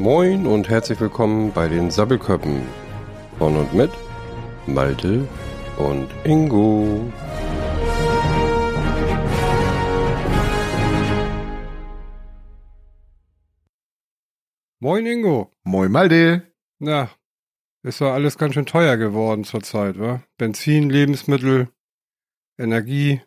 Moin und herzlich willkommen bei den Sabbelköppen. Von und mit Malte und Ingo. Moin Ingo. Moin Malte. Na, ist ja alles ganz schön teuer geworden zurzeit, wa? Benzin, Lebensmittel, Energie.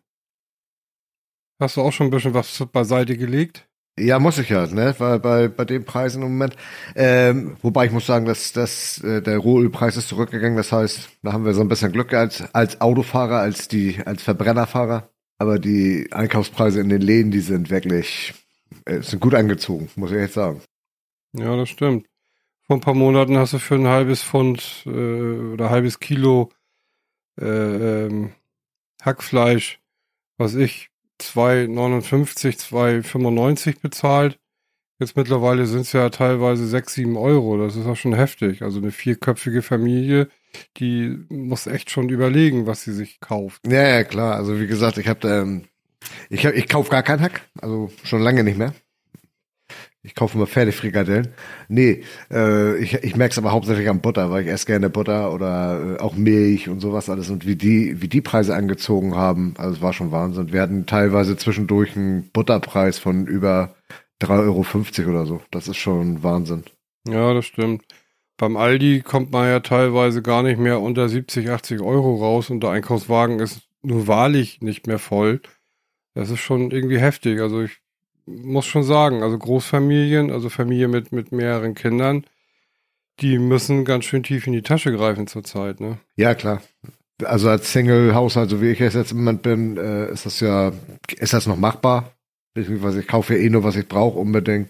Hast du auch schon ein bisschen was beiseite gelegt? Ja, muss ich ja, ne? Weil bei, bei den Preisen im Moment. Ähm, wobei ich muss sagen, dass, dass äh, der Rohölpreis ist zurückgegangen. Das heißt, da haben wir so ein bisschen Glück als, als Autofahrer, als die, als Verbrennerfahrer. Aber die Einkaufspreise in den Läden, die sind wirklich, äh, sind gut angezogen, muss ich echt sagen. Ja, das stimmt. Vor ein paar Monaten hast du für ein halbes Pfund äh, oder halbes Kilo äh, ähm, Hackfleisch, was ich, 2,59, 2,95 bezahlt. Jetzt mittlerweile sind es ja teilweise 6, 7 Euro. Das ist auch schon heftig. Also eine vierköpfige Familie, die muss echt schon überlegen, was sie sich kauft. Ja, ja, klar. Also wie gesagt, ich habe ähm, ich, hab, ich kauf gar keinen Hack. Also schon lange nicht mehr. Ich kaufe immer Pferdefrikadellen. Nee, äh, ich, ich merke es aber hauptsächlich am Butter, weil ich esse gerne Butter oder äh, auch Milch und sowas alles. Und wie die, wie die Preise angezogen haben, also es war schon Wahnsinn. Wir hatten teilweise zwischendurch einen Butterpreis von über 3,50 Euro oder so. Das ist schon Wahnsinn. Ja, das stimmt. Beim Aldi kommt man ja teilweise gar nicht mehr unter 70, 80 Euro raus und der Einkaufswagen ist nur wahrlich nicht mehr voll. Das ist schon irgendwie heftig. Also ich muss schon sagen, also Großfamilien, also Familie mit, mit mehreren Kindern, die müssen ganz schön tief in die Tasche greifen zurzeit, ne? Ja, klar. Also als Single-Haushalt, so wie ich es jetzt im Moment bin, äh, ist das ja, ist das noch machbar? Beziehungsweise ich kaufe ja eh nur, was ich brauche, unbedingt.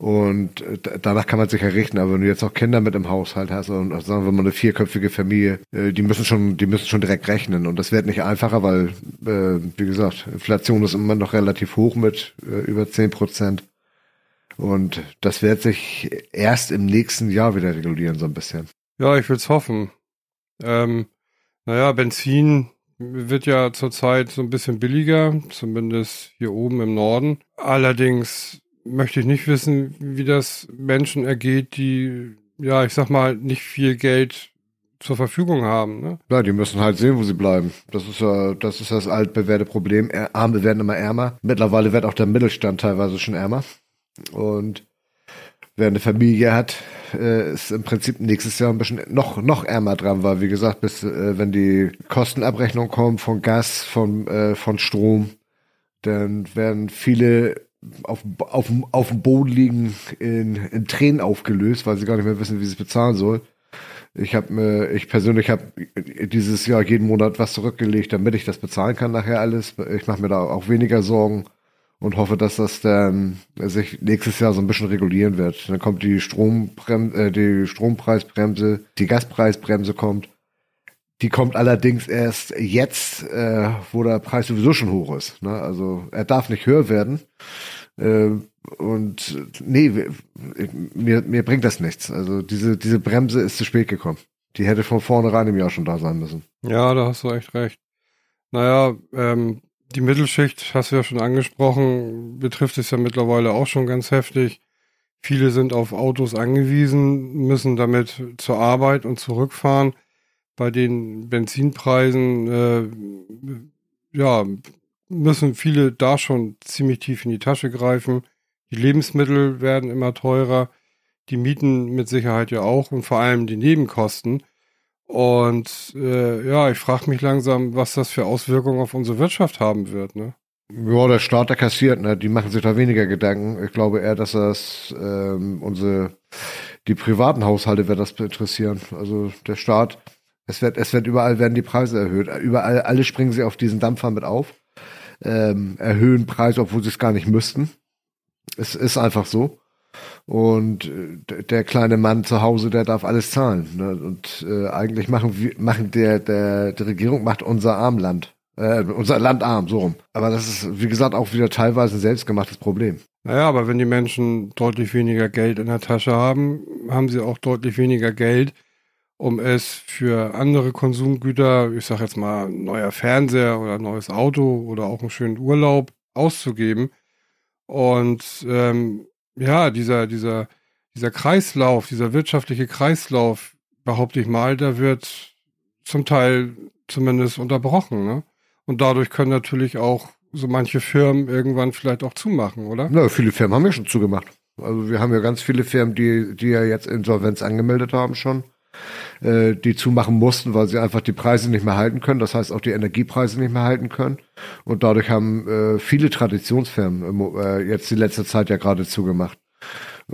Und äh, danach kann man sich errichten. Aber wenn du jetzt auch Kinder mit im Haushalt hast und sagen wir mal eine vierköpfige Familie, äh, die müssen schon, die müssen schon direkt rechnen. Und das wird nicht einfacher, weil, äh, wie gesagt, Inflation ist immer noch relativ hoch mit über zehn Prozent. Und das wird sich erst im nächsten Jahr wieder regulieren, so ein bisschen. Ja, ich will's hoffen. Ähm, naja, Benzin wird ja zurzeit so ein bisschen billiger, zumindest hier oben im Norden. Allerdings möchte ich nicht wissen, wie das Menschen ergeht, die, ja, ich sag mal, nicht viel Geld zur Verfügung haben. Ne? Ja, die müssen halt sehen, wo sie bleiben. Das ist ja, das ist das altbewährte Problem. Arme werden immer ärmer. Mittlerweile wird auch der Mittelstand teilweise schon ärmer. Und wer eine Familie hat, äh, ist im Prinzip nächstes Jahr ein bisschen noch, noch ärmer dran, weil wie gesagt, bis äh, wenn die Kostenabrechnung kommt von Gas, von, äh, von Strom, dann werden viele auf, auf, auf dem Boden liegen, in, in Tränen aufgelöst, weil sie gar nicht mehr wissen, wie sie es bezahlen soll. Ich habe mir, ich persönlich habe dieses Jahr jeden Monat was zurückgelegt, damit ich das bezahlen kann nachher alles. Ich mache mir da auch weniger Sorgen und hoffe, dass das dann sich nächstes Jahr so ein bisschen regulieren wird. Dann kommt die Strombremse, äh, die Strompreisbremse, die Gaspreisbremse kommt. Die kommt allerdings erst jetzt, äh, wo der Preis sowieso schon hoch ist. Ne? Also er darf nicht höher werden. Äh, und nee, mir, mir bringt das nichts. Also diese, diese Bremse ist zu spät gekommen. Die hätte von vornherein im Jahr schon da sein müssen. Ja, da hast du echt recht. Naja, ähm, die Mittelschicht, hast du ja schon angesprochen, betrifft es ja mittlerweile auch schon ganz heftig. Viele sind auf Autos angewiesen, müssen damit zur Arbeit und zurückfahren bei den Benzinpreisen, äh, ja, müssen viele da schon ziemlich tief in die Tasche greifen. Die Lebensmittel werden immer teurer, die Mieten mit Sicherheit ja auch und vor allem die Nebenkosten. Und äh, ja, ich frage mich langsam, was das für Auswirkungen auf unsere Wirtschaft haben wird. Ne? Ja, der Staat, der kassiert, ne? die machen sich da weniger Gedanken. Ich glaube eher, dass das ähm, unsere, die privaten Haushalte wird das interessieren. Also der Staat es wird, es wird überall werden die Preise erhöht. Überall, alle springen sie auf diesen Dampfer mit auf, ähm, erhöhen Preise, obwohl sie es gar nicht müssten. Es ist einfach so. Und äh, der kleine Mann zu Hause, der darf alles zahlen. Ne? Und äh, eigentlich machen wir, machen der, der, die Regierung macht unser Armland. Äh, unser Land arm, so rum. Aber das ist, wie gesagt, auch wieder teilweise ein selbstgemachtes Problem. Naja, aber wenn die Menschen deutlich weniger Geld in der Tasche haben, haben sie auch deutlich weniger Geld, um es für andere Konsumgüter, ich sag jetzt mal neuer Fernseher oder neues Auto oder auch einen schönen Urlaub auszugeben. Und ähm, ja, dieser, dieser, dieser Kreislauf, dieser wirtschaftliche Kreislauf, behaupte ich mal, der wird zum Teil zumindest unterbrochen. Ne? Und dadurch können natürlich auch so manche Firmen irgendwann vielleicht auch zumachen, oder? Na, viele Firmen haben ja schon zugemacht. Also wir haben ja ganz viele Firmen, die, die ja jetzt Insolvenz angemeldet haben schon, äh, die zumachen mussten, weil sie einfach die Preise nicht mehr halten können. Das heißt auch die Energiepreise nicht mehr halten können. Und dadurch haben äh, viele Traditionsfirmen äh, jetzt die letzte Zeit ja gerade zugemacht.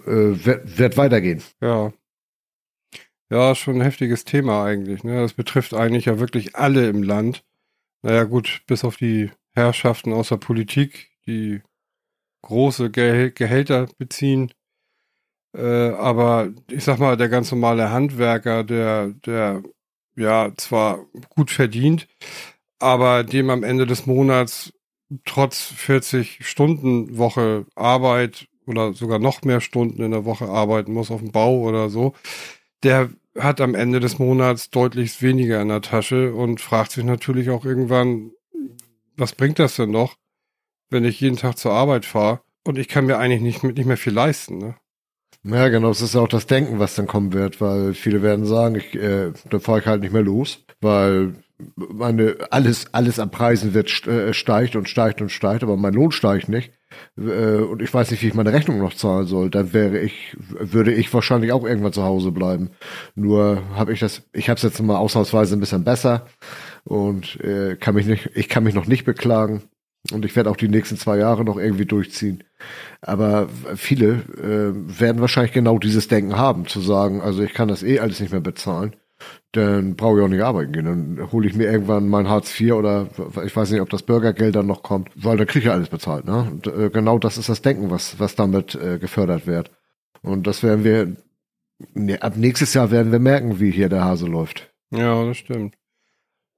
Äh, wird, wird weitergehen. Ja. Ja, schon ein heftiges Thema eigentlich. Ne? Das betrifft eigentlich ja wirklich alle im Land. Naja gut, bis auf die Herrschaften aus der Politik, die große Geh Gehälter beziehen. Äh, aber ich sag mal, der ganz normale Handwerker, der, der ja zwar gut verdient, aber dem am Ende des Monats trotz 40 Stunden Woche Arbeit oder sogar noch mehr Stunden in der Woche arbeiten muss auf dem Bau oder so, der hat am Ende des Monats deutlich weniger in der Tasche und fragt sich natürlich auch irgendwann, was bringt das denn noch, wenn ich jeden Tag zur Arbeit fahre und ich kann mir eigentlich nicht, nicht mehr viel leisten, ne? Ja, genau, das ist ja auch das Denken, was dann kommen wird, weil viele werden sagen, ich, äh, da fahre ich halt nicht mehr los, weil meine, alles, alles an Preisen wird äh, steigt und steigt und steigt, aber mein Lohn steigt nicht. Äh, und ich weiß nicht, wie ich meine Rechnung noch zahlen soll. Dann wäre ich, würde ich wahrscheinlich auch irgendwann zu Hause bleiben. Nur habe ich das, ich habe es jetzt mal ausnahmsweise ein bisschen besser und äh, kann mich nicht, ich kann mich noch nicht beklagen. Und ich werde auch die nächsten zwei Jahre noch irgendwie durchziehen. Aber viele äh, werden wahrscheinlich genau dieses Denken haben, zu sagen, also ich kann das eh alles nicht mehr bezahlen, dann brauche ich auch nicht arbeiten gehen. Dann hole ich mir irgendwann mein Hartz IV oder ich weiß nicht, ob das Bürgergeld dann noch kommt, weil dann kriege ich ja alles bezahlt. Ne? Und, äh, genau das ist das Denken, was, was damit äh, gefördert wird. Und das werden wir, ne, ab nächstes Jahr werden wir merken, wie hier der Hase läuft. Ja, das stimmt.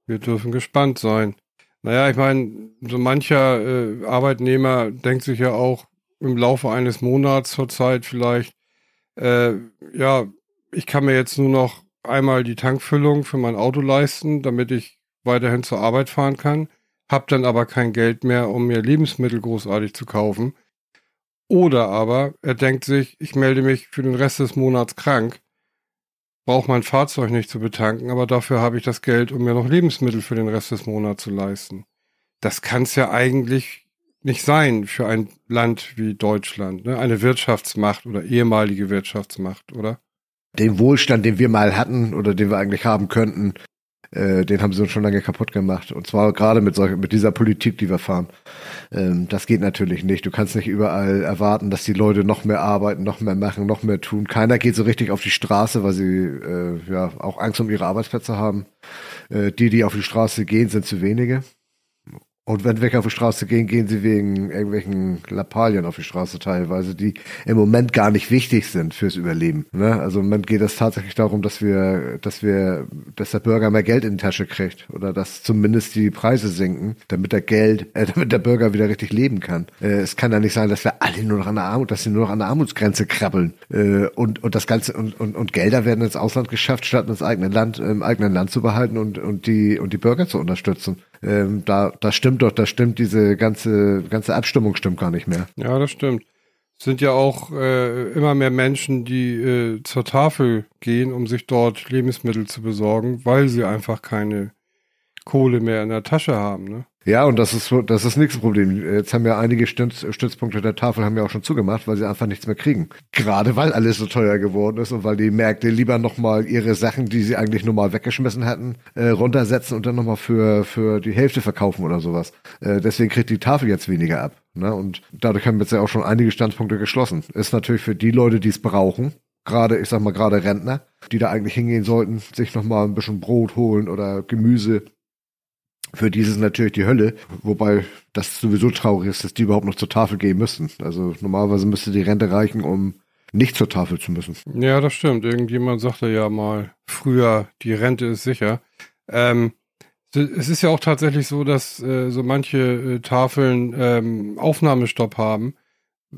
Wir dürfen gespannt sein. Naja, ich meine, so mancher äh, Arbeitnehmer denkt sich ja auch im Laufe eines Monats zur Zeit vielleicht, äh, ja, ich kann mir jetzt nur noch einmal die Tankfüllung für mein Auto leisten, damit ich weiterhin zur Arbeit fahren kann, hab dann aber kein Geld mehr, um mir Lebensmittel großartig zu kaufen. Oder aber er denkt sich, ich melde mich für den Rest des Monats krank brauche mein Fahrzeug nicht zu betanken, aber dafür habe ich das Geld, um mir noch Lebensmittel für den Rest des Monats zu leisten. Das kann es ja eigentlich nicht sein für ein Land wie Deutschland, ne? eine Wirtschaftsmacht oder ehemalige Wirtschaftsmacht, oder? Den Wohlstand, den wir mal hatten oder den wir eigentlich haben könnten, äh, den haben sie uns schon lange kaputt gemacht. Und zwar gerade mit, solch, mit dieser Politik, die wir fahren. Ähm, das geht natürlich nicht. Du kannst nicht überall erwarten, dass die Leute noch mehr arbeiten, noch mehr machen, noch mehr tun. Keiner geht so richtig auf die Straße, weil sie äh, ja auch Angst um ihre Arbeitsplätze haben. Äh, die, die auf die Straße gehen, sind zu wenige. Und wenn welche auf die Straße gehen, gehen sie wegen irgendwelchen Lappalien auf die Straße teilweise, die im Moment gar nicht wichtig sind fürs Überleben. Ne? Also im Moment geht es tatsächlich darum, dass wir, dass wir, dass der Bürger mehr Geld in die Tasche kriegt oder dass zumindest die Preise sinken, damit der Geld, äh, damit der Bürger wieder richtig leben kann. Äh, es kann ja nicht sein, dass wir alle nur noch an der Armut, dass sie nur noch an der Armutsgrenze krabbeln äh, und und das ganze und, und und Gelder werden ins Ausland geschafft, statt ins eigene Land im eigenen Land zu behalten und und die und die Bürger zu unterstützen. Ähm, da, da stimmt doch, da stimmt diese ganze, ganze Abstimmung stimmt gar nicht mehr. Ja, das stimmt. Es sind ja auch äh, immer mehr Menschen, die äh, zur Tafel gehen, um sich dort Lebensmittel zu besorgen, weil sie einfach keine Kohle mehr in der Tasche haben. Ne? Ja, und das ist das ist nichts Problem. Jetzt haben ja einige Stütz, Stützpunkte der Tafel haben ja auch schon zugemacht, weil sie einfach nichts mehr kriegen. Gerade weil alles so teuer geworden ist und weil die Märkte lieber nochmal ihre Sachen, die sie eigentlich normal weggeschmissen hatten, äh, runtersetzen und dann nochmal für, für die Hälfte verkaufen oder sowas. Äh, deswegen kriegt die Tafel jetzt weniger ab. Ne? Und dadurch haben jetzt ja auch schon einige Standpunkte geschlossen. Ist natürlich für die Leute, die es brauchen, gerade, ich sag mal, gerade Rentner, die da eigentlich hingehen sollten, sich nochmal ein bisschen Brot holen oder Gemüse für die ist es natürlich die Hölle, wobei das sowieso traurig ist, dass die überhaupt noch zur Tafel gehen müssen. Also normalerweise müsste die Rente reichen, um nicht zur Tafel zu müssen. Ja, das stimmt. Irgendjemand sagte ja mal früher, die Rente ist sicher. Ähm, es ist ja auch tatsächlich so, dass äh, so manche äh, Tafeln ähm, Aufnahmestopp haben,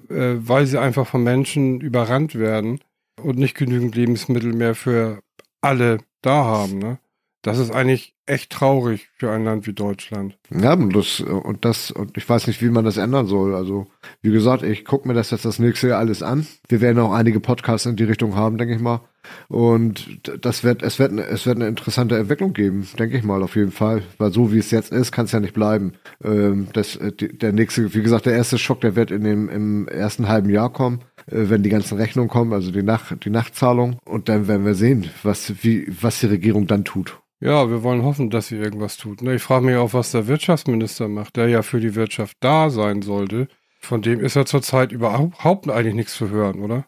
äh, weil sie einfach von Menschen überrannt werden und nicht genügend Lebensmittel mehr für alle da haben. Ne? Das ist eigentlich echt traurig für ein Land wie Deutschland. Ja, und das, und das, und ich weiß nicht, wie man das ändern soll. Also, wie gesagt, ich gucke mir das jetzt das nächste Jahr alles an. Wir werden auch einige Podcasts in die Richtung haben, denke ich mal. Und das wird, es wird, es wird eine interessante Entwicklung geben, denke ich mal, auf jeden Fall. Weil so wie es jetzt ist, kann es ja nicht bleiben. Ähm, das, äh, der nächste, wie gesagt, der erste Schock, der wird in dem, im ersten halben Jahr kommen, äh, wenn die ganzen Rechnungen kommen, also die Nacht, die Nachtzahlung. Und dann werden wir sehen, was, wie, was die Regierung dann tut. Ja, wir wollen hoffen, dass sie irgendwas tut. Ne? Ich frage mich auch, was der Wirtschaftsminister macht, der ja für die Wirtschaft da sein sollte. Von dem ist ja zurzeit überhaupt eigentlich nichts zu hören, oder?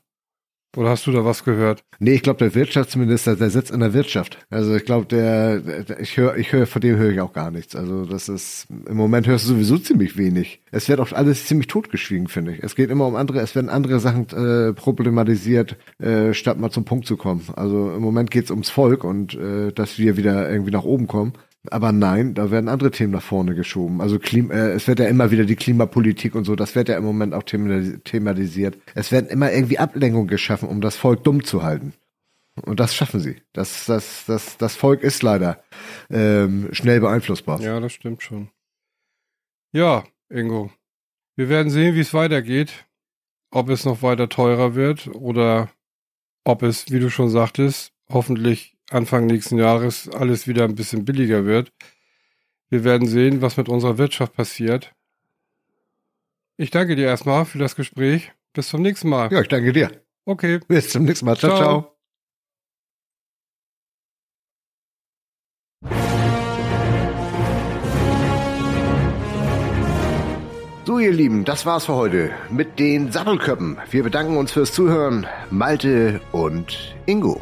Oder hast du da was gehört? Nee, ich glaube, der Wirtschaftsminister, der sitzt in der Wirtschaft. Also ich glaube, der, der, ich höre, ich höre, von dem höre ich auch gar nichts. Also das ist, im Moment hörst du sowieso ziemlich wenig. Es wird auch alles ziemlich totgeschwiegen, finde ich. Es geht immer um andere, es werden andere Sachen äh, problematisiert, äh, statt mal zum Punkt zu kommen. Also im Moment geht's ums Volk und äh, dass wir wieder irgendwie nach oben kommen. Aber nein, da werden andere Themen nach vorne geschoben. Also Klim äh, es wird ja immer wieder die Klimapolitik und so, das wird ja im Moment auch thematisiert. Es werden immer irgendwie Ablenkungen geschaffen, um das Volk dumm zu halten. Und das schaffen sie. Das, das, das, das Volk ist leider ähm, schnell beeinflussbar. Ja, das stimmt schon. Ja, Ingo. Wir werden sehen, wie es weitergeht. Ob es noch weiter teurer wird oder ob es, wie du schon sagtest, hoffentlich Anfang nächsten Jahres alles wieder ein bisschen billiger wird. Wir werden sehen, was mit unserer Wirtschaft passiert. Ich danke dir erstmal für das Gespräch. Bis zum nächsten Mal. Ja, ich danke dir. Okay. Bis zum nächsten Mal. Ciao, ciao. ciao. So, ihr Lieben, das war's für heute mit den Sattelköppen. Wir bedanken uns fürs Zuhören. Malte und Ingo.